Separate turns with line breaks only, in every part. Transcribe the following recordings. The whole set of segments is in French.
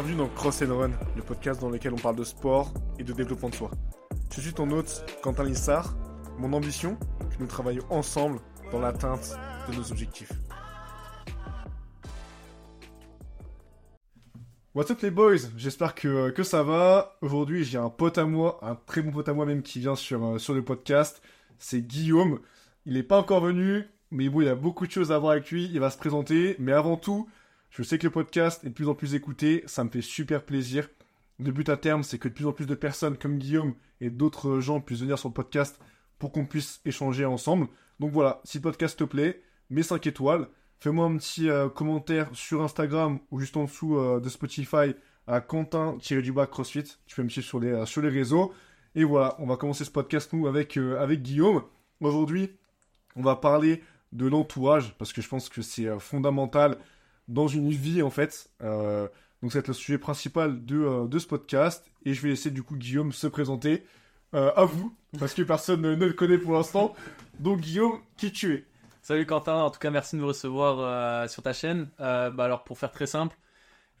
Bienvenue dans Cross and Run, le podcast dans lequel on parle de sport et de développement de soi. Je suis ton hôte Quentin Lissard. Mon ambition, que nous travaillions ensemble dans l'atteinte de nos objectifs. What's up les boys? J'espère que, que ça va. Aujourd'hui j'ai un pote à moi, un très bon pote à moi même qui vient sur, euh, sur le podcast. C'est Guillaume. Il n'est pas encore venu, mais bon il a beaucoup de choses à voir avec lui. Il va se présenter. Mais avant tout, je sais que le podcast est de plus en plus écouté, ça me fait super plaisir. Le but à terme, c'est que de plus en plus de personnes comme Guillaume et d'autres gens puissent venir sur le podcast pour qu'on puisse échanger ensemble. Donc voilà, si le podcast te plaît, mets 5 étoiles. Fais-moi un petit euh, commentaire sur Instagram ou juste en dessous euh, de Spotify à Quentin-du-bas CrossFit. Tu peux me suivre sur les, euh, sur les réseaux. Et voilà, on va commencer ce podcast nous avec, avec Guillaume. Aujourd'hui, on va parler de l'entourage parce que je pense que c'est fondamental dans une vie en fait. Euh, donc ça va être le sujet principal de, euh, de, ce podcast et je vais laisser du coup Guillaume se présenter euh, à vous parce que personne ne, le connaît pour l'instant. Donc Guillaume, qui tu es?
Salut Quentin, en tout cas merci de me recevoir sur ta chaîne. bah alors pour faire très simple,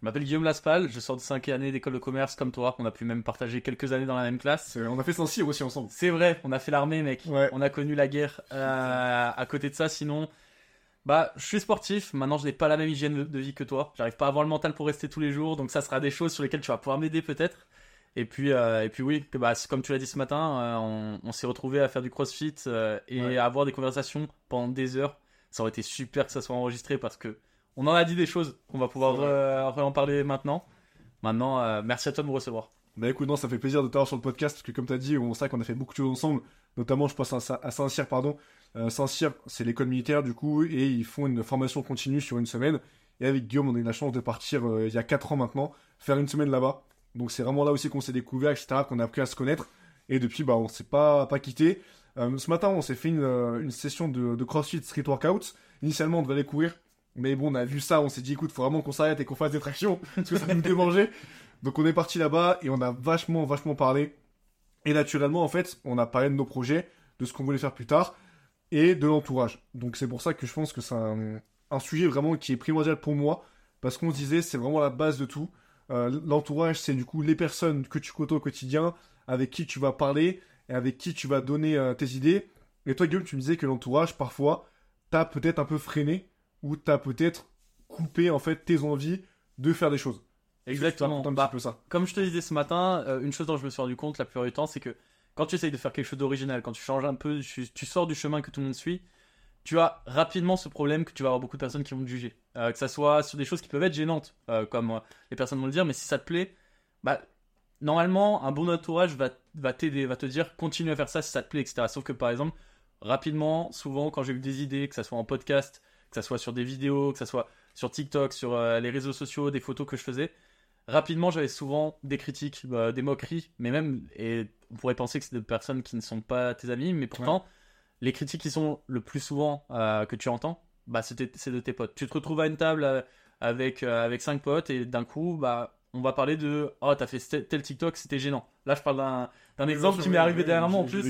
je m'appelle Guillaume Laspal, je sors de 5 années d'école de commerce comme toi, on a pu même partager quelques années dans la même classe.
On a fait Saint-Cyr aussi ensemble.
C'est vrai, on a fait l'armée mec, on a connu la guerre. à côté de ça sinon, bah, je suis sportif. Maintenant, je n'ai pas la même hygiène de vie que toi. J'arrive pas à avoir le mental pour rester tous les jours. Donc, ça sera des choses sur lesquelles tu vas pouvoir m'aider peut-être. Et puis, euh, et puis oui, que, bah, comme tu l'as dit ce matin, euh, on, s'est retrouvé à faire du crossfit euh, et à avoir des conversations pendant des heures. Ça aurait été super que ça soit enregistré parce que on en a dit des choses qu'on va pouvoir en parler maintenant. Maintenant, merci à toi de me recevoir.
Bah écoute, non, ça fait plaisir de t'avoir sur le podcast parce que comme tu as dit, on sait qu'on a fait beaucoup de choses ensemble. Notamment, je pense à Saint-Cyr, pardon, euh, Saint-Cyr, c'est l'école militaire du coup, et ils font une formation continue sur une semaine. Et avec Guillaume, on a eu la chance de partir euh, il y a 4 ans maintenant, faire une semaine là-bas. Donc c'est vraiment là aussi qu'on s'est découvert, etc., qu'on a appris à se connaître. Et depuis, bah, on s'est pas, pas quitté. Euh, ce matin, on s'est fait une, session de, CrossFit Street Workout. Initialement, on devait aller courir. Mais bon, on a vu ça, on s'est dit, écoute, faut vraiment qu'on s'arrête et qu'on fasse des tractions, parce que ça nous démangeait. Donc on est parti là-bas et on a vachement, vachement parlé. Et naturellement, en fait, on a parlé de nos projets, de ce qu'on voulait faire plus tard et de l'entourage. Donc c'est pour ça que je pense que c'est un, sujet vraiment qui est primordial pour moi, parce qu'on se disait c'est vraiment la base de tout. Euh, l'entourage, c'est du coup les personnes que tu côtoies au quotidien, avec qui tu vas parler, et avec qui tu vas donner euh, tes idées. Et toi, Guillaume, tu me disais que l'entourage, parfois, t'as peut-être un peu freiné, ou t'as peut-être coupé, en fait, tes envies de faire des choses.
Exactement. Un bah, peu ça. Comme je te disais ce matin, euh, une chose dont je me suis rendu compte la plupart du temps, c'est que quand tu essayes de faire quelque chose d'original, quand tu changes un peu, tu, sors du chemin que tout le monde suit, tu as rapidement ce problème que tu vas avoir beaucoup de personnes qui vont te juger. Euh, que ça soit sur des choses qui peuvent être gênantes, euh, comme les personnes vont le dire, mais si ça te plaît, bah, normalement, un bon entourage va, va t'aider, va te dire continue à faire ça si ça te plaît, etc. Sauf que par exemple, rapidement, souvent, quand j'ai eu des idées, que ça soit en podcast, que ça soit sur des vidéos, que ça soit sur TikTok, sur les réseaux sociaux, des photos que je faisais, rapidement, j'avais souvent des critiques, bah, des moqueries, mais même, et on pourrait penser que c'est des personnes qui ne sont pas tes amis, mais pourtant, les critiques qui sont le plus souvent euh, que tu entends, bah, c'est de tes potes. Tu te retrouves à une table euh, avec, euh, avec cinq potes et d'un coup, bah, on va parler de Oh, t'as fait tel TikTok, c'était gênant. Là, je parle d'un exemple qui m'est arrivé dernièrement en plus.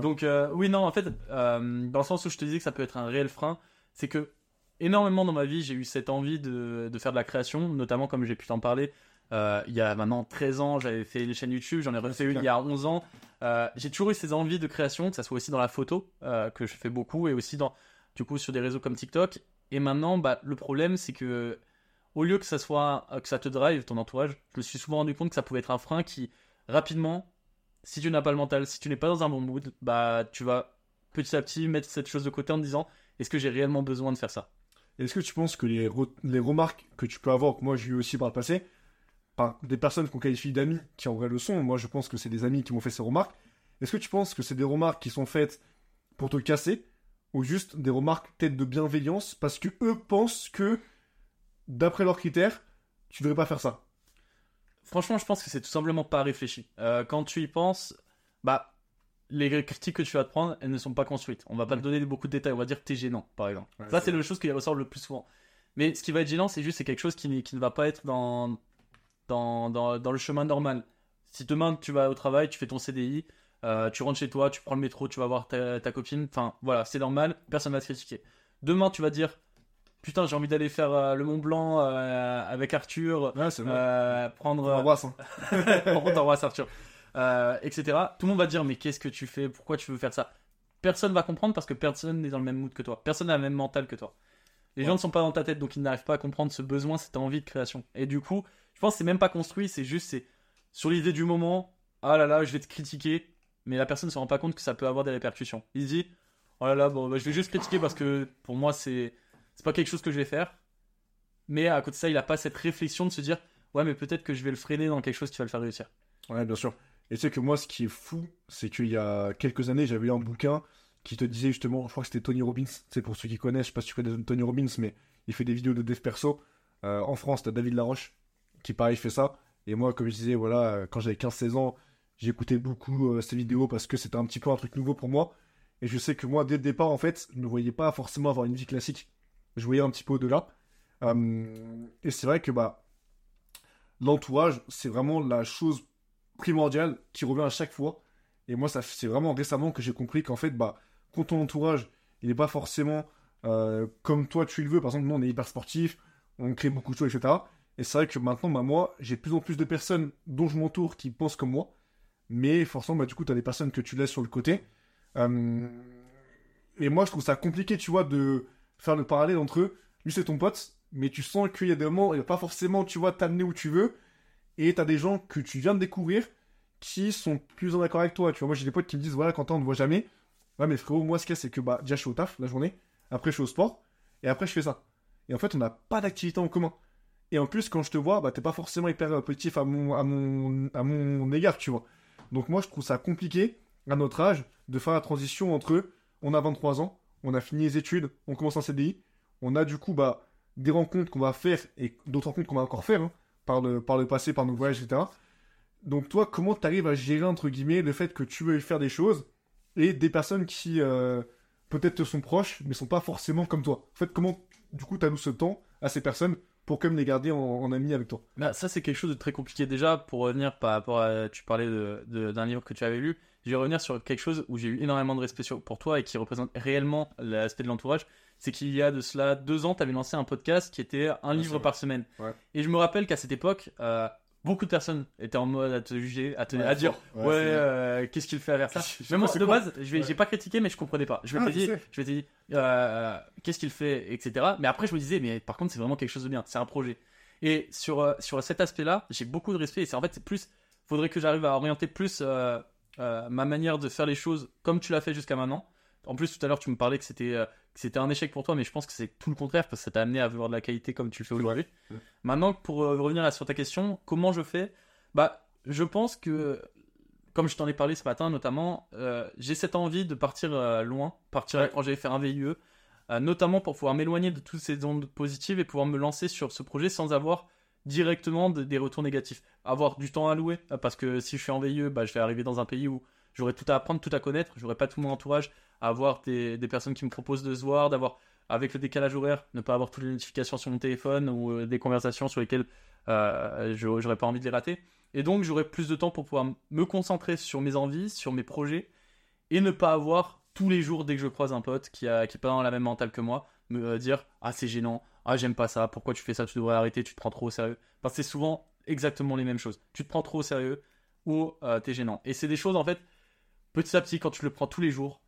Donc, oui, non, en fait, dans le sens où je te disais que ça peut être un réel frein, c'est que énormément dans ma vie, j'ai eu cette envie de, de, faire de la création, notamment comme j'ai pu t'en parler, euh, il y a maintenant 13 ans, j'avais fait une chaîne YouTube, j'en ai refait une il y a 11 ans. Euh, j'ai toujours eu ces envies de création, que ça soit aussi dans la photo, euh, que je fais beaucoup, et aussi dans, du coup, sur des réseaux comme TikTok. Et maintenant, bah, le problème, c'est que au lieu que ça soit que ça te drive ton entourage, je me suis souvent rendu compte que ça pouvait être un frein qui rapidement, si tu n'as pas le mental, si tu n'es pas dans un bon mood, bah tu vas petit à petit mettre cette chose de côté en te disant est-ce que j'ai réellement besoin de faire ça?
Est-ce que tu penses que les, les remarques que tu peux avoir, que moi j'ai eu aussi par le passé, des personnes qu'on qualifie d'amis qui en vrai le sont. Moi, je pense que c'est des amis qui m'ont fait ces remarques. Est-ce que tu penses que c'est des remarques qui sont faites pour te casser ou juste des remarques peut-être de bienveillance parce que eux pensent que, d'après leurs critères, tu devrais pas faire ça?
Franchement, je pense que c'est tout simplement pas réfléchi. Euh, quand tu y penses, bah, les critiques que tu vas te prendre, elles ne sont pas construites. On va pas te donner beaucoup de détails. On va dire que es gênant, par exemple. ça, c'est la chose qui ressort le plus souvent. Mais ce qui va être gênant, c'est juste c'est quelque chose qui, qui ne va pas être dans, dans, dans, dans, le chemin normal. Si demain tu vas au travail, tu fais ton CDI, euh, tu rentres chez toi, tu prends le métro, tu vas voir ta, ta copine, enfin voilà, c'est normal, personne va te critiquer. Demain tu vas dire putain, j'ai envie d'aller faire euh, le Mont Blanc euh, avec Arthur,
Ouais,
prendre.
Embrasse, hein.
Par contre, Arthur. Etc. Tout le monde va dire, mais qu'est-ce que tu fais? Pourquoi tu veux faire ça? Personne va comprendre parce que personne n'est dans le même mood que toi. Personne n'a le même mental que toi. Les
Ouais.
gens ne sont pas dans ta tête, donc ils n'arrivent pas à comprendre ce besoin, cette envie de création. Et du coup, je pense que c'est même pas construit, c'est juste, c'est sur l'idée du moment, ah là là, je vais te critiquer, mais la personne ne se rend pas compte que ça peut avoir des répercussions. Il dit, oh là là, bon, bah, je vais juste critiquer parce que pour moi, c'est c'est pas quelque chose que je vais faire. Mais à côté de ça, il a pas cette réflexion de se dire, ouais, mais peut-être que je vais le freiner dans quelque chose qui va le faire réussir.
Ouais, bien sûr. Et tu sais que moi, ce qui est fou, c'est qu'il y a quelques années, j'avais lu un bouquin qui te disait justement, je crois que c'était Tony Robbins, c'est pour ceux qui connaissent, je sais pas si tu connais Tony Robbins, mais il fait des vidéos de dev perso. Euh, en France, t'as David Laroche, qui pareil fait ça. Et moi, comme je disais, voilà, euh, quand j'avais 15-16 ans, j'écoutais beaucoup euh, ces vidéos parce que c'était un petit peu un truc nouveau pour moi. Et je sais que moi, dès le départ, en fait, je ne voyais pas forcément avoir une vie classique. Je voyais un petit peu au-delà. Euh, et c'est vrai que, bah, l'entourage, c'est vraiment la chose primordiale qui revient à chaque fois. Et moi, c'est vraiment récemment que j'ai compris qu'en fait, bah, quand ton entourage, il n'est pas forcément comme toi tu le veux. Par exemple, nous, on est hyper sportif, on crée beaucoup de choses, etc. Et c'est vrai que maintenant, bah, moi, j'ai de plus en plus de personnes dont je m'entoure qui pensent comme moi. Mais forcément, bah, du coup, tu as des personnes que tu laisses sur le côté. Euh, Et moi, je trouve ça compliqué, tu vois, de faire le parallèle entre eux. Lui, c'est ton pote, mais tu sens qu'il y a des moments, il va pas forcément, tu vois, t'amener où tu veux. Et t'as des gens que tu viens de découvrir qui sont plus en accord avec toi. Tu vois, moi, j'ai des potes qui me disent, voilà, Quentin, on ne voit jamais. Ouais, mais frérot, moi, ce qu'il y a, c'est que, bah, déjà, je suis au taf la journée. Après, je suis au sport. Et après, je fais ça. Et en fait, on n'a pas d'activité en commun. Et en plus, quand je te vois, bah, t'es pas forcément hyper positif à mon, à, mon, à mon égard, tu vois. Donc, moi, je trouve ça compliqué, à notre âge, de faire la transition entre on a 23 ans, on a fini les études, on commence un CDI, on a du coup, bah, des rencontres qu'on va faire et d'autres rencontres qu'on va encore faire, hein, par, le, par le passé, par nos voyages, etc. Donc, toi, comment t'arrives à gérer, entre guillemets, le fait que tu veux faire des choses et des personnes qui, euh, peut-être te sont proches, mais sont pas forcément comme toi? En fait, comment, du coup, t'alloues ce temps à ces personnes pour quand même les garder en, en amis avec toi
Bah, ça, c'est quelque chose de très compliqué. Déjà, pour revenir par rapport à. Tu parlais de- de- d'un livre que tu avais lu. Je vais revenir sur quelque chose où j'ai eu énormément de respect pour toi et qui représente réellement l'aspect de l'entourage. C'est qu'il y a de cela deux ans, tu avais lancé un podcast qui était un livre
vrai.
par semaine.
Ouais.
Et je me rappelle qu'à cette époque, euh, beaucoup de personnes étaient en mode à te juger, à, te, à dire
Ouais,
euh, qu'est-ce qu'il fait à
je
Mais moi, de base, je j'ai pas critiqué, mais je comprenais pas. Je
Ah,
m'étais
je
dit, je dit euh, qu'est-ce qu'il fait, etc. Mais après, je me disais, mais par contre, c'est vraiment quelque chose de bien. C'est un projet. Et sur, euh, sur cet aspect-là, j'ai beaucoup de respect. Et c'est en fait, c'est plus, faudrait que j'arrive à orienter plus euh, euh, ma manière de faire les choses comme tu l'as fait jusqu'à maintenant. En plus, tout à l'heure, tu me parlais que c'était euh, que c'était un échec pour toi, mais je pense que c'est tout le contraire parce que ça t'a amené à avoir de la qualité comme tu le fais aujourd'hui.
Ouais.
Maintenant, pour euh, revenir à- sur ta question, comment je fais? Bah, je pense que, comme je t'en ai parlé ce matin notamment, euh, j'ai cette envie de partir loin, partir à
Ouais.
l'étranger, faire un VIE, notamment pour pouvoir m'éloigner de toutes ces ondes positives et pouvoir me lancer sur ce projet sans avoir directement de- des retours négatifs. Avoir du temps à louer, parce que si je suis en VIE, bah, je vais arriver dans un pays où j'aurai tout à apprendre, tout à connaître, j'aurai pas tout mon entourage, à avoir des, personnes qui me proposent de se voir, d'avoir, avec le décalage horaire, ne pas avoir toutes les notifications sur mon téléphone ou euh, des conversations sur lesquelles euh, j'aurais pas envie de les rater. Et donc j'aurai plus de temps pour pouvoir me concentrer sur mes envies, sur mes projets, et ne pas avoir tous les jours, dès que je croise un pote qui a est pas dans la même mentale que moi, me euh, dire ah c'est gênant, ah j'aime pas ça, pourquoi tu fais ça, tu devrais arrêter, tu te prends trop au sérieux. Parce que c'est souvent exactement les mêmes choses. Tu te prends trop au sérieux ou euh, t'es gênant. Et c'est des choses en fait, petit à petit, quand tu le prends tous les jours,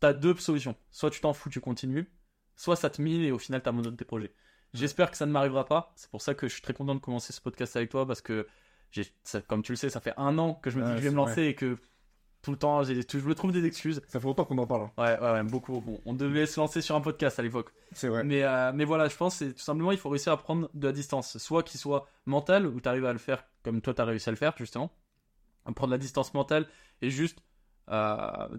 t'as deux solutions. Soit tu t'en fous, tu continues, soit ça te mine et au final t'abandonnes tes projets. J'espère que ça ne m'arrivera pas. C'est pour ça que je suis très content de commencer ce podcast avec toi parce que, ça- comme tu le sais, ça fait un an que je me dis que je vais me lancer et que tout le temps, j'ai, je me trouve des excuses.
Ça fait longtemps qu'on en parle. hein.
Ouais, ouais, ouais, beaucoup. Bon, on devait se lancer sur un podcast à l'époque.
C'est vrai.
Mais, euh, mais voilà, je pense que tout simplement, il faut réussir à prendre de la distance. Soit qu'il soit mental, où tu arrives à le faire comme toi, tu as réussi à le faire, justement. À prendre la distance mentale et juste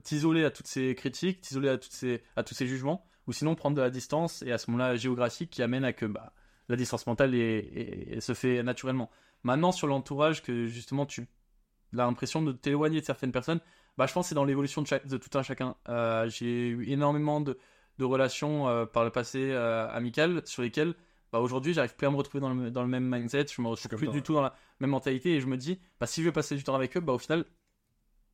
t'isoler à toutes ces critiques, t'isoler à, toutes ces, à tous ces jugements. Ou sinon, prendre de la distance et à ce moment-là, géographique qui amène à que bah, la distance mentale est- est- est- se fait naturellement. Maintenant, sur l'entourage, que justement, tu as l'impression de t'éloigner de certaines personnes, bah, je pense que c'est dans l'évolution de, chaque- de tout un chacun. Euh, J'ai eu énormément de, de relations euh, par le passé euh, amicales sur lesquelles bah, aujourd'hui j'arrive plus à me retrouver dans le, dans le même mindset, je me retrouve plus
toi,
du
ouais.
tout dans la même mentalité et je me dis bah, si je veux passer du temps avec eux, bah, au final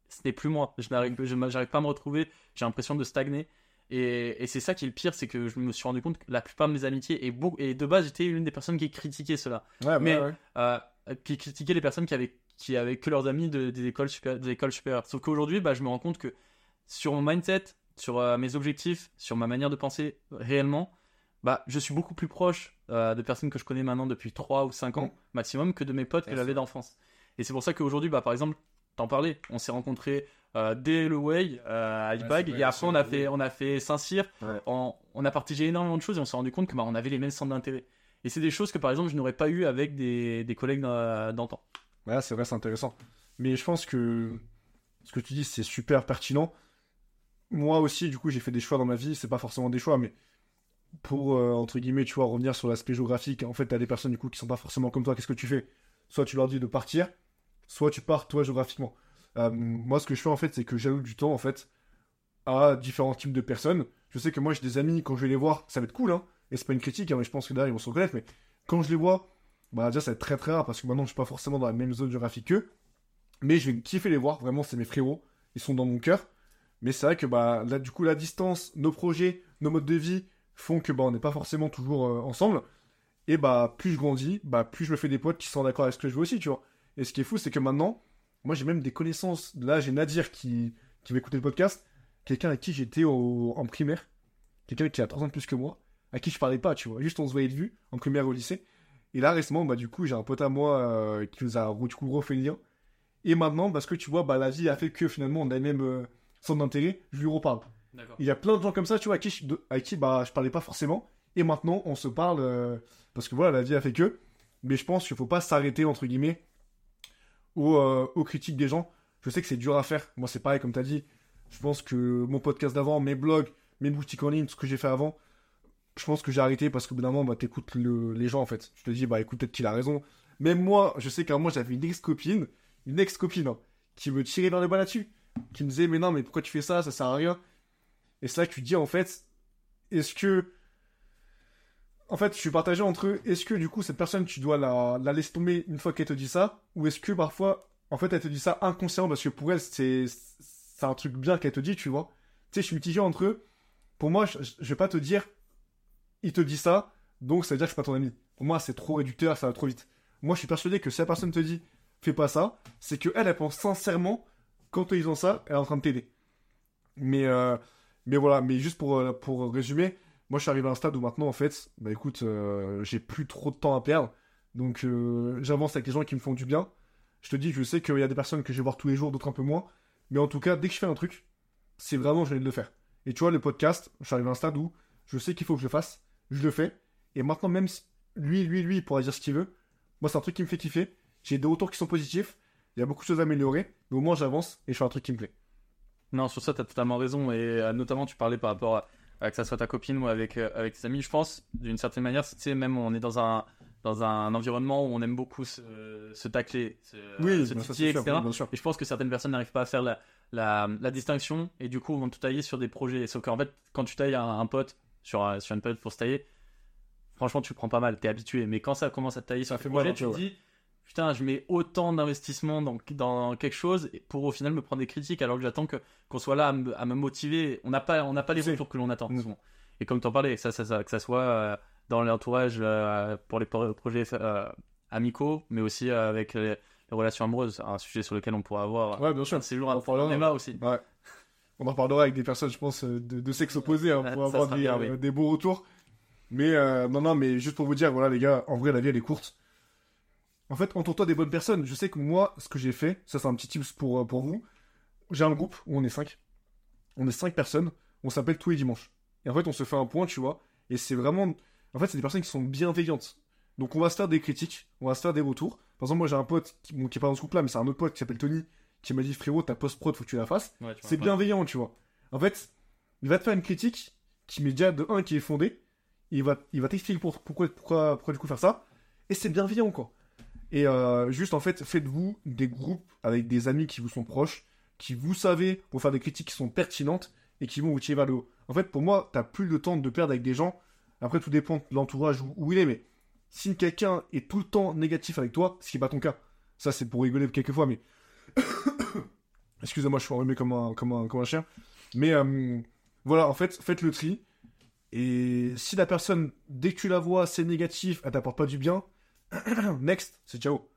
ce n'est plus moi. Je n'arrive pas à me retrouver, j'ai l'impression de stagner Et, et c'est ça qui est le pire, c'est que je me suis rendu compte que la plupart de mes amitiés, et, de base, j'étais l'une des personnes qui critiquait cela.
Ouais,
Mais-
ouais, ouais.
Euh, qui critiquaient les personnes qui avaient, qui avaient que leurs amis de- des, écoles supérieures, des écoles supérieures. Sauf qu'aujourd'hui, bah, je me rends compte que sur mon mindset, sur euh, mes objectifs, sur ma manière de penser réellement, bah, je suis beaucoup plus proche euh, de personnes que je connais maintenant depuis 3 ou 5 ans maximum que de mes potes que j'avais d'enfance. Et c'est pour ça qu'aujourd'hui, bah, par exemple, t'en parlais, on s'est rencontrés euh, dès le Way euh, à Ibag, et après on a fait, on a fait Saint-Cyr,
Ouais.
on, on a partagé énormément de choses et on s'est rendu compte que bah, on avait les mêmes centres d'intérêt. Et c'est des choses que par exemple je n'aurais pas eu avec des, des collègues d'an- d'antan.
Ouais, c'est vrai, c'est intéressant. Mais je pense que ce que tu dis, c'est super pertinent. Moi aussi, du coup, j'ai fait des choix dans ma vie. C'est pas forcément des choix, mais pour, euh, entre guillemets, tu vois, revenir sur l'aspect géographique, en fait, t'as des personnes, du coup, qui sont pas forcément comme toi. Qu'est-ce que tu fais? Soit tu leur dis de partir, soit tu pars, toi, géographiquement. Euh, moi, ce que je fais, en fait, c'est que j'alloue du temps, en fait, à différents types de personnes. Je sais que moi, j'ai des amis, quand je vais les voir, ça va être cool, hein. Et c'est pas une critique, hein, mais je pense que derrière, ils vont se reconnaître. Mais quand je les vois, bah, déjà, ça va être très très rare parce que maintenant, je suis pas forcément dans la même zone géographique qu'eux. Mais je vais kiffer les voir, vraiment, c'est mes frérots. Ils sont dans mon cœur. Mais c'est vrai que, bah, là, du coup, la distance, nos projets, nos modes de vie font que, bah, on n'est pas forcément toujours euh, ensemble. Et, bah, plus je grandis, bah, plus je me fais des potes qui sont d'accord avec ce que je veux aussi, tu vois. Et ce qui est fou, c'est que maintenant, moi, j'ai même des connaissances. Là, j'ai Nadir qui, qui va écouter le podcast. Quelqu'un avec qui j'étais au- en primaire. Quelqu'un qui a 3 ans de plus que moi. À qui je parlais pas, tu vois. Juste, on se voyait de vue, en primaire au lycée. Et là, récemment, bah, du coup, j'ai un pote à moi euh, qui nous a du coup refait le lien. Et maintenant, parce que tu vois, bah, la vie a fait que finalement, on a les mêmes euh, d'intérêt, je lui reparle. Il y a plein de gens comme ça, tu vois, à qui, je, à qui bah, je parlais pas forcément. Et maintenant, on se parle euh, parce que voilà, la vie a fait que. Mais je pense qu'il faut pas s'arrêter, entre guillemets, aux, euh, aux critiques des gens. Je sais que c'est dur à faire. Moi, c'est pareil, comme tu as dit. Je pense que mon podcast d'avant, mes blogs, mes boutiques en ligne, ce que j'ai fait avant, je pense que j'ai arrêté parce que bout d'un moment, bah, t'écoutes le- les gens, en fait. Je te dis, bah, écoute, peut-être qu'il a raison. Même moi, je sais qu'à moment, j'avais une ex-copine, une ex-copine, hein, qui me tirait dans les bas là-dessus. Qui me disait, mais non, mais pourquoi tu fais ça? Ça sert à rien. Et c'est là que tu te dis, en fait, est-ce que. En fait, je suis partagé entre. Est-ce que, du coup, cette personne, tu dois la, la laisser tomber une fois qu'elle te dit ça? Ou est-ce que parfois, en fait, elle te dit ça inconsciemment parce que pour elle, c'est c'est un truc bien qu'elle te dit, tu vois? Tu sais, je suis mitigé entre eux. Pour moi, je, je vais pas te dire, il te dit ça, donc ça veut dire que je suis pas ton ami. Pour moi, c'est trop réducteur, ça va trop vite. Moi, je suis persuadé que si la personne te dit, fais pas ça, c'est que elle, elle pense sincèrement qu'en te disant ça, elle est en train de t'aider. Mais, euh, mais voilà, mais juste pour, euh, pour résumer, moi je suis arrivé à un stade où maintenant, en fait, bah écoute, euh, j'ai plus trop de temps à perdre. Donc euh, j'avance avec les gens qui me font du bien. Je te dis, je sais qu'il y a des personnes que je vais voir tous les jours, d'autres un peu moins. Mais en tout cas, dès que je fais un truc, c'est vraiment, j'ai envie de le faire. Et tu vois, le podcast, je suis arrivé à un stade où je sais qu'il faut que je le fasse, je le fais. Et maintenant, même si lui, lui, lui, il pourra dire ce qu'il veut, moi c'est un truc qui me fait kiffer. J'ai des retours qui sont positifs. Il y a beaucoup de choses à améliorer. Mais au moins, j'avance et je fais un truc qui me plaît.
Non, sur ça, tu as totalement raison. Et euh, notamment, tu parlais par rapport à, à que ça soit ta copine ou avec, euh, avec tes amis. Je pense, d'une certaine manière, tu sais, même on est dans un, dans un environnement où on aime beaucoup se, se tacler, se, se
bah, ça,
titiller,
sûr,
etc.
oui.
Et je pense que certaines personnes n'arrivent pas à faire la, la, la distinction et du coup vont tout tailler sur des projets. Sauf qu'en fait, quand tu tailles un, un pote sur, sur une période pour se tailler, franchement, tu le prends pas mal, t'es habitué. Mais quand ça commence à te tailler sur
Ça fait
projets,
un
tu te dis, putain, je mets autant d'investissement dans, dans quelque chose pour au final me prendre des critiques alors que j'attends que, qu'on soit là à me, à me motiver. On n'a pas, on n'a pas les
C'est-
retours que l'on attend souvent. Et comme t'en parlais, ça, ça, ça, que ça soit euh, dans l'entourage euh, pour les pro- projets euh, amicaux, mais aussi avec les, les relations amoureuses, un sujet sur lequel on pourrait avoir
Ouais, bien sûr.
un séjour à
On parlera.
aussi.
Ouais. On en reparlera avec des personnes, je pense, de, de sexe opposé, hein, pour avoir des,
bien, oui.
des beaux retours. Mais non, non, mais juste pour vous dire, voilà, les gars, en vrai, la vie, elle est courte. En fait, entoure-toi des bonnes personnes. Je sais que moi, ce que j'ai fait, ça, c'est un petit tips pour, euh, pour vous. J'ai un groupe où on est cinq. On est cinq personnes. On s'appelle tous les dimanches. Et en fait, on se fait un point, tu vois. Et c'est vraiment. En fait, c'est des personnes qui sont bienveillantes. Donc, on va se faire des critiques, on va se faire des retours. Par exemple, moi, j'ai un pote qui, bon, qui est pas dans ce groupe-là, mais c'est un autre pote qui s'appelle Tony, qui m'a dit frérot, ta post-prod, faut que tu la fasses.
Ouais, tu vois,
C'est bienveillant, tu vois. En fait, il va te faire une critique qui met déjà de un qui est fondée. Il va, il va t'expliquer pour- pourquoi, pourquoi, pourquoi du coup faire ça. Et c'est bienveillant, quoi. Et euh, juste, en fait, faites-vous des groupes avec des amis qui vous sont proches, qui vous savez pour faire des critiques qui sont pertinentes et qui vont vous tirer vers le haut. En fait, pour moi, t'as plus le temps de perdre avec des gens. Après, tout dépend de l'entourage où, où il est, mais si quelqu'un est tout le temps négatif avec toi, ce qui n'est pas ton cas, ça c'est pour rigoler quelquefois, mais. Excusez-moi, je suis enrhumé comme un, comme un, comme un chien. Mais euh, Voilà, en fait, faites le tri. Et si la personne, dès que tu la vois, c'est négatif, elle t'apporte pas du bien, next, c'est ciao.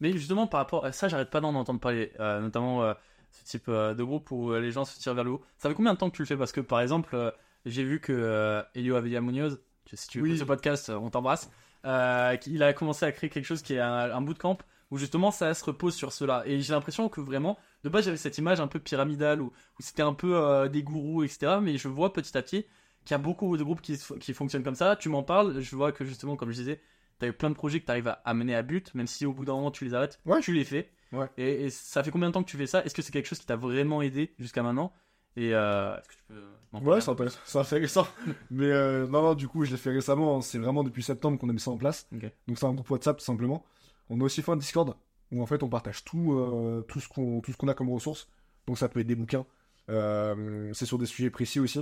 Mais justement, par rapport à ça, j'arrête pas d'en entendre parler, euh, notamment euh, ce type euh, de groupe où les gens se tirent vers le haut. Ça fait combien de temps que tu le fais? Parce que par exemple, j'ai vu que Elio Avella Munoz, si tu
Oui.
écoutes ce podcast, on t'embrasse, il a commencé à créer quelque chose qui est un, un bootcamp où justement ça se repose sur cela. Et j'ai l'impression que vraiment, de base, j'avais cette image un peu pyramidale où, où c'était un peu des gourous, etc. Mais je vois petit à petit qu'il y a beaucoup de groupes qui fonctionnent comme ça. Tu m'en parles, je vois que justement, comme je disais, eu plein de projets que tu arrives à, à mener à but, même si au bout d'un moment tu les arrêtes,
Ouais.
tu les fais.
Ouais.
Et, et ça fait combien de temps que tu fais ça? Est-ce que c'est quelque chose qui t'a vraiment aidé jusqu'à maintenant? Et euh, est-ce que tu peux
Ouais, c'est intéressant. C'est intéressant. Mais euh, non, non, du coup, je l'ai fait récemment. C'est vraiment depuis septembre qu'on a mis ça en place. Donc, c'est un groupe WhatsApp, tout simplement. On a aussi fait un Discord où, en fait, on partage tout, euh, tout ce qu'on tout ce qu'on a comme ressources. Donc, ça peut être des bouquins. C'est sur des sujets précis aussi.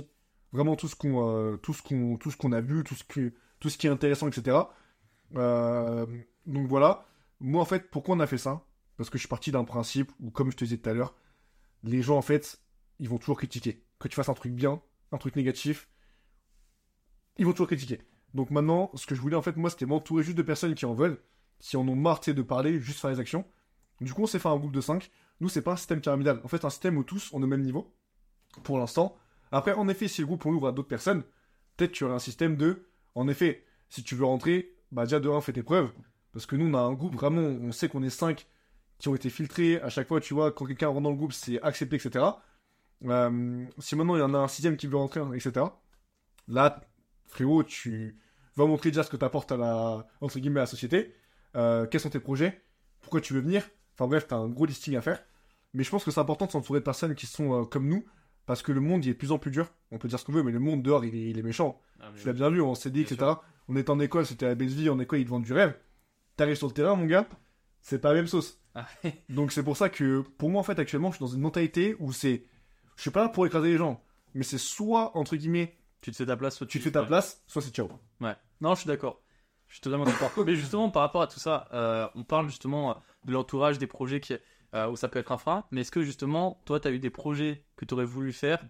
Vraiment, tout ce qu'on tout ce qu'on tout ce qu'on a vu, tout ce, que, tout ce qui est intéressant, etc. Euh, donc, voilà. Moi, en fait, pourquoi on a fait ça? Parce que je suis parti d'un principe où, comme je te disais tout à l'heure, les gens, en fait, ils vont toujours critiquer. Que tu fasses un truc bien, un truc négatif, ils vont toujours critiquer. Donc maintenant, ce que je voulais en fait, moi, c'était m'entourer juste de personnes qui en veulent, qui en ont marre de parler, juste faire les actions. Du coup, on s'est fait un groupe de 5. Nous, c'est pas un système pyramidal. En fait, un système où tous on est au même niveau, pour l'instant. Après, en effet, si le groupe on l'ouvre à d'autres personnes, peut-être tu aurais un système de. En effet, si tu veux rentrer, bah déjà de 1, fais tes preuves. Parce que nous, on a un groupe vraiment, on sait qu'on est 5 qui ont été filtrés. À chaque fois, tu vois, quand quelqu'un rentre dans le groupe, c'est accepté, etc. Euh, si maintenant il y en a un sixième qui veut rentrer, etc. Là, frérot, tu vas montrer déjà ce que tu apportes à la, entre guillemets, à la société. Euh, quels sont tes projets? Pourquoi tu veux venir? Enfin bref, tu as un gros listing à faire. Mais je pense que c'est important de s'entourer de personnes qui sont euh, comme nous. Parce que le monde, il est de plus en plus dur. On peut dire ce qu'on veut, mais le monde dehors, il est, il est méchant.
Ah,
Tu l'as bien vu, on s'est dit, etc. On était en école, c'était la belle vie. En école, ils te vendent du rêve. T'arrives sur le terrain, mon gars, c'est pas la même sauce.
Ah,
Donc c'est pour ça que, pour moi, en fait, actuellement, je suis dans une mentalité où c'est... Je suis pas là pour écraser les gens. Mais c'est soit, entre guillemets,
tu te fais ta place, soit
tu te fais ta
ouais.
place, soit c'est ciao.
Ouais. Non, je suis d'accord. Je suis totalement d'accord. Mais justement, par rapport à tout ça, euh, on parle justement euh, de l'entourage, des projets qui, euh, où ça peut être un frein. Mais est-ce que justement, toi, tu as eu des projets que tu aurais voulu faire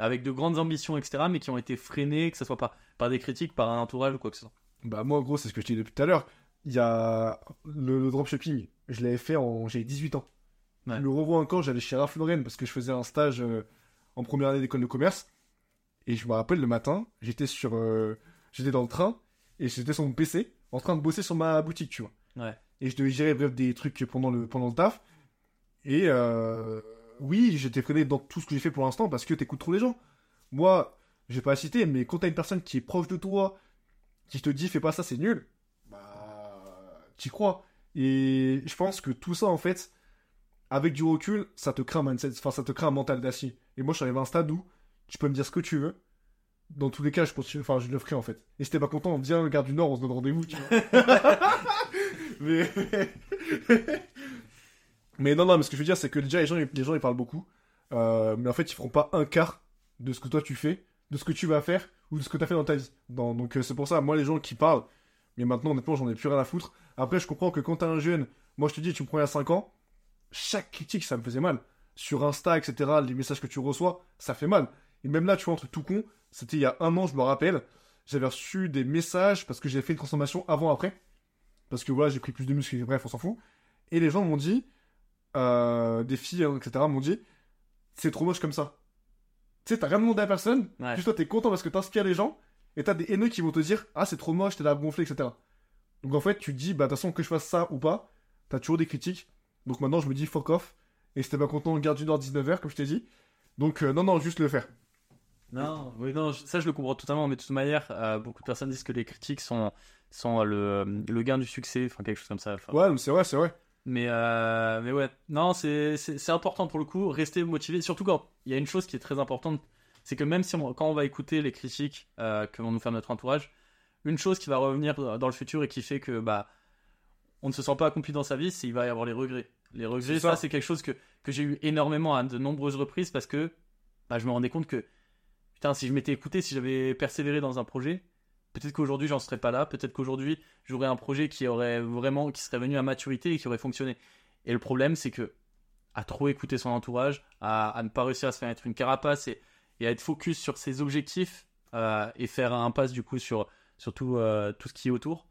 avec de grandes ambitions, etc., mais qui ont été freinés, que ce soit par, par des critiques, par un entourage ou quoi que ce soit
Bah moi, en gros, c'est ce que je t'ai dit depuis tout à l'heure. Il y a le, le dropshipping. Je l'avais fait en... J'ai 18 ans.
Ouais.
Je le revois encore, j'allais chez Ralph Lauren parce que je faisais un stage euh, en première année d'école de commerce. Et je me rappelle, le matin, j'étais sur... euh, J'étais dans le train et j'étais sur mon PC en train de bosser sur ma boutique, tu vois.
Ouais.
Et je devais gérer, bref, des trucs pendant le, pendant le taf. Et euh, oui, j'étais freiné dans tout ce que j'ai fait pour l'instant parce que t'écoutes trop les gens. Moi, je vais pas la citer, mais quand t'as une personne qui est proche de toi, qui te dit fais pas ça, c'est nul, bah, t'y crois. Et je pense que tout ça, en fait, avec du recul, ça te crée un mindset, enfin, ça te crée un mental d'acier. Et moi, je suis arrivé à un stade où tu peux me dire ce que tu veux. Dans tous les cas, je continue, enfin, je le ferai en fait. Et si t'es pas content, viens, Gare du Nord, on se donne rendez-vous, tu vois. mais... mais non, non, mais ce que je veux dire, c'est que déjà, les gens, les gens, ils parlent beaucoup. Euh, mais en fait, ils feront pas un quart de ce que toi tu fais, de ce que tu vas faire, ou de ce que tu as fait dans ta vie. Donc euh, c'est pour ça, moi, les gens qui parlent, mais maintenant, honnêtement, j'en ai plus rien à foutre. Après, je comprends que quand t'es un jeune, moi, je te dis, tu me prends il y a 5 ans, chaque critique, ça me faisait mal. Sur Insta, etc., les messages que tu reçois, ça fait mal. Et même là, tu vois, un tout con, c'était il y a un an, je me rappelle, j'avais reçu des messages parce que j'ai fait une transformation avant-après. Parce que voilà, j'ai pris plus de muscles, bref, on s'en fout. Et les gens m'ont dit, euh, des filles, hein, etc., m'ont dit, c'est trop moche comme ça. Tu sais, t'as rien demandé à personne,
Ouais.
juste toi, t'es content parce que t'inspires les gens, et t'as des haineux qui vont te dire, ah, c'est trop moche, t'es là à gonfler, etc. Donc en fait, tu te dis, bah, de toute façon, que je fasse ça ou pas, t'as toujours des critiques. Donc maintenant, je me dis, fuck off. Et si t'es pas content, garde du Nord 19h, comme je t'ai dit. Donc, euh, non, non, juste le faire.
Non, oui, non, ça je le comprends totalement, mais de toute manière, euh, beaucoup de personnes disent que les critiques sont, sont le, le gain du succès, enfin quelque chose comme ça. enfin.
Ouais, mais c'est vrai, c'est vrai.
Mais, euh, mais ouais, non, c'est important pour le coup, rester motivé, surtout quand il y a une chose qui est très importante, c'est que même si on- quand on va écouter les critiques euh, que vont nous faire notre entourage, une chose qui va revenir dans le futur et qui fait que bah on ne se sent pas accompli dans sa vie, c'est il va y avoir les regrets. Les regrets, ça. c'est quelque chose que, que j'ai eu énormément à de nombreuses reprises parce que bah, je me rendais compte que putain, si je m'étais écouté, si j'avais persévéré dans un projet, peut-être qu'aujourd'hui j'en serais pas là, peut-être qu'aujourd'hui j'aurais un projet qui aurait vraiment qui serait venu à maturité et qui aurait fonctionné. Et le problème, c'est que à trop écouter son entourage, à, à ne pas réussir à se faire être une carapace et, et à être focus sur ses objectifs euh, et faire un pass du coup sur, sur tout, euh, tout ce qui est autour,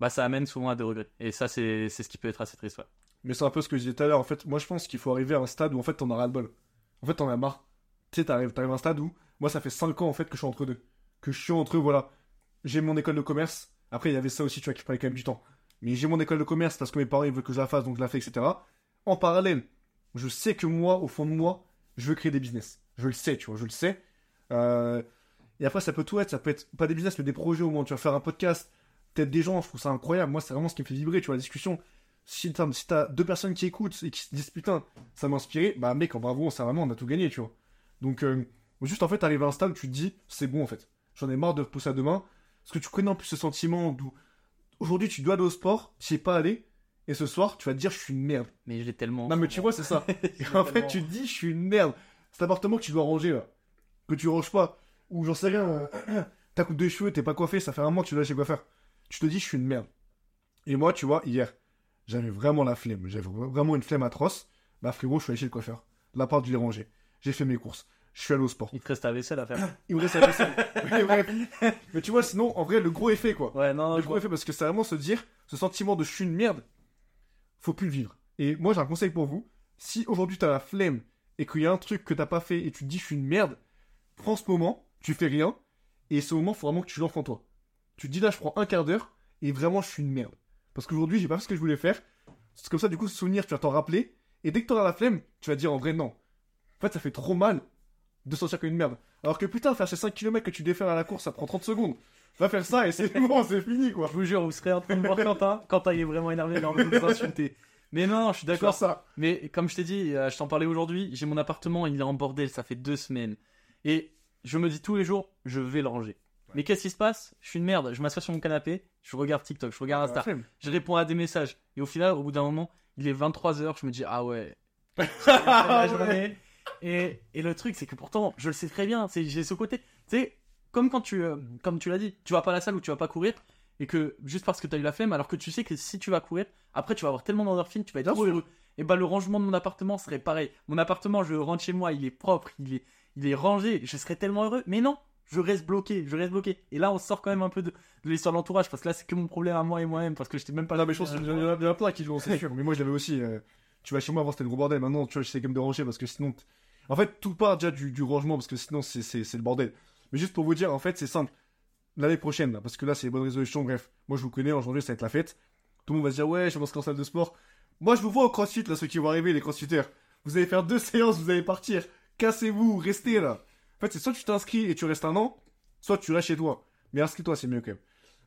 bah ça amène souvent à des regrets. Et ça, c'est ce qui peut être assez triste.
Mais c'est un peu ce que je disais tout à l'heure. En fait, moi, je pense qu'il faut arriver à un stade où, en fait, t'en as ras le bol. En fait, t'en as marre. Tu sais, t'arrives à un stade où, moi, ça fait 5 ans, en fait, que je suis entre deux. Que je suis entre eux, voilà. J'ai mon école de commerce. Après, il y avait ça aussi, tu vois, qui prenait quand même du temps. Mais j'ai mon école de commerce parce que mes parents, ils veulent que je la fasse, donc je la fais, etc. En parallèle, je sais que moi, au fond de moi, je veux créer des business. Je le sais, tu vois, je le sais. Euh, Et après, ça peut tout être. Ça peut être pas des business, mais des projets au moins. Tu vas faire un podcast, peut-être des gens, je trouve ça incroyable. Moi, c'est vraiment ce qui me fait vibrer, tu vois, la discussion. Si t'as deux personnes qui écoutent et qui se disent putain, ça m'a bah mec, en bravo, ça vraiment, on a tout gagné, tu vois. Donc, euh, juste en fait, arriver à un stade où tu te dis, c'est bon en fait. J'en ai marre de repousser à demain. Parce que tu connais en plus ce sentiment d'où aujourd'hui tu dois aller au sport, tu sais pas aller, et ce soir tu vas te dire, je suis une merde.
Mais je l'ai tellement.
Non, mais tu vois, c'est ça. Et en fait, tu te dis, je suis une merde. Cet appartement que tu dois ranger là, que tu ranges pas, ou j'en sais rien, euh, ta coupe de cheveux, t'es pas coiffé, ça fait un mois que tu dois chez coiffeur. Tu te dis, je suis une merde. Et moi, tu vois, hier, j'avais vraiment la flemme, j'avais vraiment une flemme atroce. Bah, frérot, je suis allé chez le coiffeur. La part, je l'ai rangé. J'ai fait mes courses. Je suis allé au sport.
Il te reste ta vaisselle à faire.
Il me reste la vaisselle. Mais bref. Mais tu vois, sinon, en vrai, le gros effet, quoi.
Ouais, non,
Le
je
gros
vois.
effet, parce que c'est vraiment se dire, ce sentiment de je suis une merde, faut plus le vivre. Et moi, j'ai un conseil pour vous. Si aujourd'hui t'as la flemme et qu'il y a un truc que t'as pas fait et tu te dis je suis une merde, prends ce moment, tu fais rien, et ce moment, faut vraiment que tu en toi. Tu te dis là, je prends un quart d'heure, et vraiment, je suis une merde. Parce qu'aujourd'hui, j'ai pas fait ce que je voulais faire. C'est comme ça, du coup, ce souvenir, tu vas t'en rappeler, et dès que t'auras la flemme, tu vas dire en vrai non. En fait, ça fait trop mal de sentir comme une merde. Alors que putain, faire ces 5 km que tu défères à la course, ça prend 30 secondes. Va faire ça et c'est bon, c'est fini quoi.
Je vous jure, vous serez en train de voir Quentin. Quentin, il est vraiment énervé, il a envie de nous insulter. Mais non, je suis d'accord.
ça.
Mais comme je t'ai dit, euh, je t'en parlais aujourd'hui, j'ai mon appartement, il est en bordel, ça fait deux semaines. Et je me dis tous les jours, je vais le ranger. Mais qu'est-ce qui se passe? Je suis une merde, je m'assois sur mon canapé, je regarde TikTok, je regarde Insta, je réponds à des messages. Et au final, au bout d'un moment, il est 23h, je me dis, ah ouais. la journée. Et, et le truc, c'est que pourtant, je le sais très bien, c'est- j'ai ce côté. Tu sais, comme quand tu, euh, comme tu l'as dit, tu vas pas à la salle ou tu vas pas courir, et que juste parce que tu as eu la flemme, alors que tu sais que si tu vas courir, après tu vas avoir tellement d'endorphines, tu vas être trop heureux. Et bah, le rangement de mon appartement serait pareil. Mon appartement, je rentre chez moi, il est propre, il est, il est rangé, je serais tellement heureux. Mais non, je reste bloqué, je reste bloqué. Et là, on sort quand même un peu de, de l'histoire de l'entourage, parce que là, c'est que mon problème à moi et moi-même, parce que j'étais même pas
Non, mais je pense qu'il y, en a- plein qui l'ont, c'est sûr. Mais moi, je l'avais aussi. euh, tu vas chez moi avant, c'était le gros bordel. Maintenant, tu vois, j'essaie quand de ranger parce que sinon. En fait, tout part déjà du, rangement parce que sinon, c'est, le bordel. Mais juste pour vous dire, en fait, c'est simple. L'année prochaine, parce que là, c'est les bonnes résolutions. Bref, moi, je vous connais. En janvier, ça va être la fête. Tout le monde va se dire, ouais, je m'inscris en salle de sport. Moi, je vous vois au crossfit, là, ceux qui vont arriver, les crossfitters. Vous allez faire deux séances, vous allez partir. Cassez-vous, restez là. En fait, c'est soit tu t'inscris et tu restes un an, soit tu restes chez toi. Mais inscris-toi, c'est mieux quand même.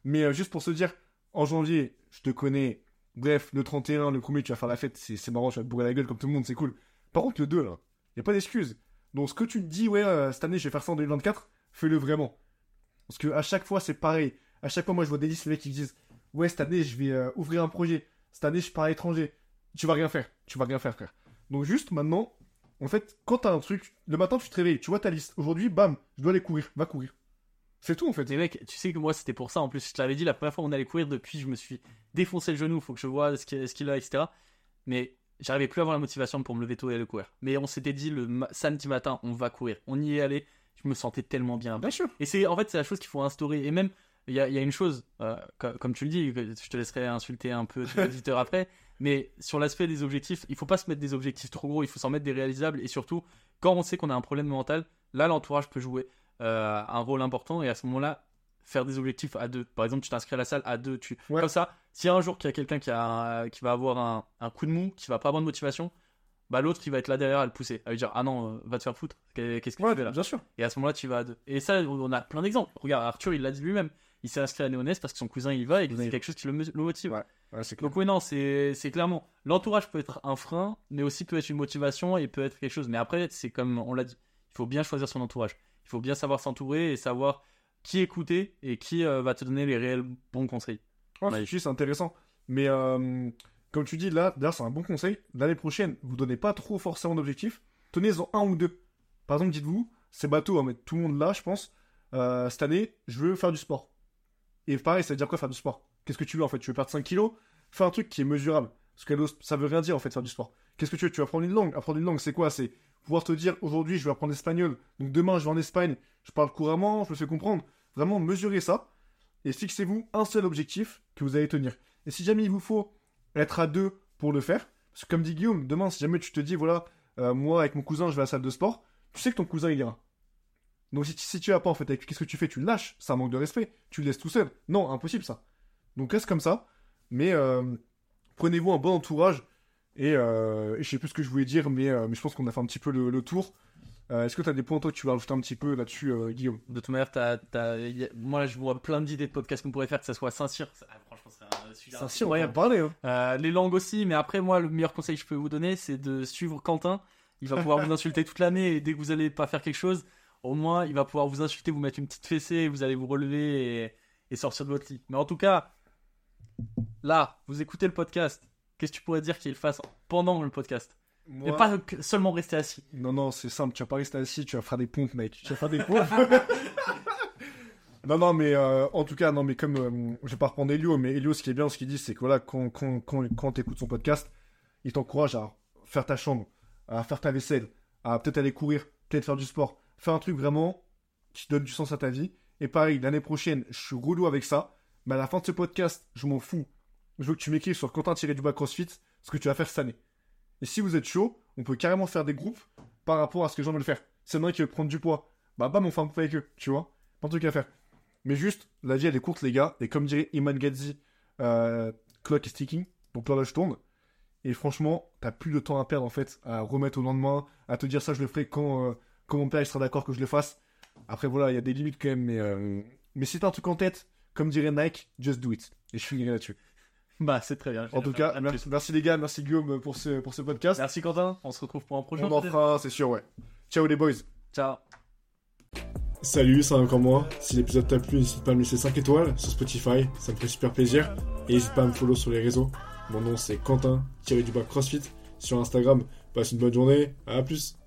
Mais euh, juste pour se dire, en janvier, je te connais. Bref, le 31, le premier, tu vas faire la fête, c'est marrant, tu vas te bourrer la gueule comme tout le monde, c'est cool. Par contre, le 2, là, y a pas d'excuse. Donc, ce que tu te dis, ouais, euh, cette année, je vais faire ça en 2024, fais-le vraiment. Parce que à chaque fois, c'est pareil. À chaque fois, moi, je vois des listes, les mecs qui disent, ouais, cette année, je vais euh, ouvrir un projet. Cette année, je pars à l'étranger. Tu vas rien faire. Tu vas rien faire, frère. Donc, juste maintenant, en fait, quand t'as un truc, le matin, tu te réveilles, tu vois ta liste. Aujourd'hui, bam, je dois aller courir. Va courir. C'est tout, en fait.
Mais mec, tu sais que moi c'était pour ça en plus. Je te l'avais dit la première fois on allait courir depuis, je me suis défoncé le genou. Faut que je vois ce qu'il a, etc. Mais j'arrivais plus à avoir la motivation pour me lever tôt et aller courir. Mais on s'était dit le ma- samedi matin, on va courir. On y est allé. Je me sentais tellement bien.
Bien sûr.
Et c'est en fait c'est la chose qu'il faut instaurer. Et même il y a, il y a une chose, euh, co- comme tu le dis, que je te laisserai insulter un peu tes auditeurs après. Mais sur l'aspect des objectifs, il faut pas se mettre des objectifs trop gros. Il faut s'en mettre des réalisables. Et surtout, quand on sait qu'on a un problème mental, là l'entourage peut jouer euh, un rôle important. Et à ce moment-là, faire des objectifs à deux. Par exemple, tu t'inscris à la salle à deux. Tu...
Ouais.
Comme ça, a un jour qu'il y a quelqu'un qui, a un- qui va avoir un, un coup de mou, qui va pas avoir de motivation, bah l'autre il va être là derrière à le pousser, à lui dire ah non, euh, va te faire foutre. Qu'est- Qu'est-ce que
Ouais,
tu fais là?
bien sûr.
Et à ce moment-là, tu vas à deux. Et ça, on a plein d'exemples. Regarde, Arthur, il l'a dit lui-même. Il s'est inscrit à Néonès parce que son cousin il y va et que c'est quelque chose qui le, le motive.
Ouais. Ouais.
Donc oui, non, c'est clairement. L'entourage peut être un frein, mais aussi peut être une motivation et peut être quelque chose. Mais après, c'est comme on l'a dit, il faut bien choisir son entourage. Il faut bien savoir s'entourer et savoir qui écouter et qui euh, va te donner les réels bons conseils.
Ouais,
Ouais.
c'est intéressant. Mais euh, comme tu dis, là, d'ailleurs, c'est un bon conseil. L'année prochaine, vous donnez pas trop forcément d'objectifs. Tenez-en un ou deux. Par exemple, dites-vous, c'est bateau, hein, mais tout le monde là, je pense. euh, cette année, je veux faire du sport. Et pareil, ça veut dire quoi faire du sport? Qu'est-ce que tu veux en fait? Tu veux perdre 5 kilos? Fais un truc qui est mesurable. Parce que ça veut rien dire en fait faire du sport. Qu'est-ce que tu veux? Tu vas apprendre une langue. Apprendre une langue, c'est quoi? C'est pouvoir te dire aujourd'hui je vais apprendre l'espagnol, donc demain je vais en Espagne, je parle couramment, je me fais comprendre. Vraiment mesurez ça et fixez-vous un seul objectif que vous allez tenir. Et si jamais il vous faut être à deux pour le faire, parce que comme dit Guillaume, demain si jamais tu te dis voilà, euh, moi avec mon cousin je vais à la salle de sport, tu sais que ton cousin il ira. Donc si, si tu vas pas en fait, qu'est-ce que tu fais? Tu lâches, ça manque de respect, tu le laisses tout seul. Non, impossible ça. Donc reste comme ça, mais euh, prenez-vous un bon entourage. Et, euh, je sais plus ce que je voulais dire, mais, euh, mais je pense qu'on a fait un petit peu le, tour. Est-ce que tu as des points toi que tu veux rajouter un petit peu là-dessus, Guillaume?
De toute manière, moi je vois plein d'idées de podcasts qu'on pourrait faire, que ça soit Saint-Cyr. Ah, franchement,
c'est un Saint-Cyr, ouais, parler.
Hein. les langues aussi, mais après, moi, le meilleur conseil que je peux vous donner, c'est de suivre Quentin. Il va pouvoir vous insulter toute l'année et dès que vous allez pas faire quelque chose, au moins il va pouvoir vous insulter, vous mettre une petite fessée et vous allez vous relever et sortir de votre lit. Mais en tout cas, là, vous écoutez le podcast, qu'est-ce que tu pourrais dire qu'il fasse pendant le podcast? Et pas seulement rester assis.
Non, non, c'est simple, tu vas pas rester assis, tu vas faire des pompes, mec. Tu vas faire des pompes. non, non, mais euh, en tout cas, non, mais comme euh, je vais pas reprendre Elio, mais Elio, ce qui est bien, ce qu'il dit, c'est que voilà, quand, quand, quand, quand tu écoutes son podcast, il t'encourage à faire ta chambre, à faire ta vaisselle, à peut-être aller courir, peut-être faire du sport, faire un truc vraiment qui donne du sens à ta vie. Et pareil, l'année prochaine, je suis relou avec ça. Mais à la fin de ce podcast, je m'en fous. Je veux que tu m'écrives sur Quentin-du-bas CrossFit ce que tu vas faire cette année. Et si vous êtes chaud, on peut carrément faire des groupes par rapport à ce que les gens veulent faire. C'est un qui veut prendre du poids. Bah, bah, mon femme avec eux, tu vois. Pas de truc à faire. Mais juste, la vie, elle est courte, les gars. Et comme dirait Iman Gadzi, euh, clock is ticking. Donc là, je tourne. Et franchement, t'as plus de temps à perdre, en fait, à remettre au lendemain, à te dire ça, je le ferai quand, euh, quand mon père il sera d'accord que je le fasse. Après, voilà, il y a des limites quand même. Mais, euh, mais si t'as un truc en tête, comme dirait Nike, just do it. Et je finirai là-dessus.
Bah, c'est très bien.
En tout cas, merci, les gars, merci Guillaume pour ce, pour ce podcast.
Merci Quentin, on se retrouve pour un prochain.
On en fera, c'est sûr, ouais. Ciao les boys.
Ciao.
Salut, c'est encore moi. Si l'épisode t'a plu, n'hésite pas à me laisser 5 étoiles sur Spotify, ça me fait super plaisir. Et n'hésite pas à me follow sur les réseaux. Mon nom c'est Quentin, tiré du bas CrossFit. Sur Instagram, passe une bonne journée, à plus.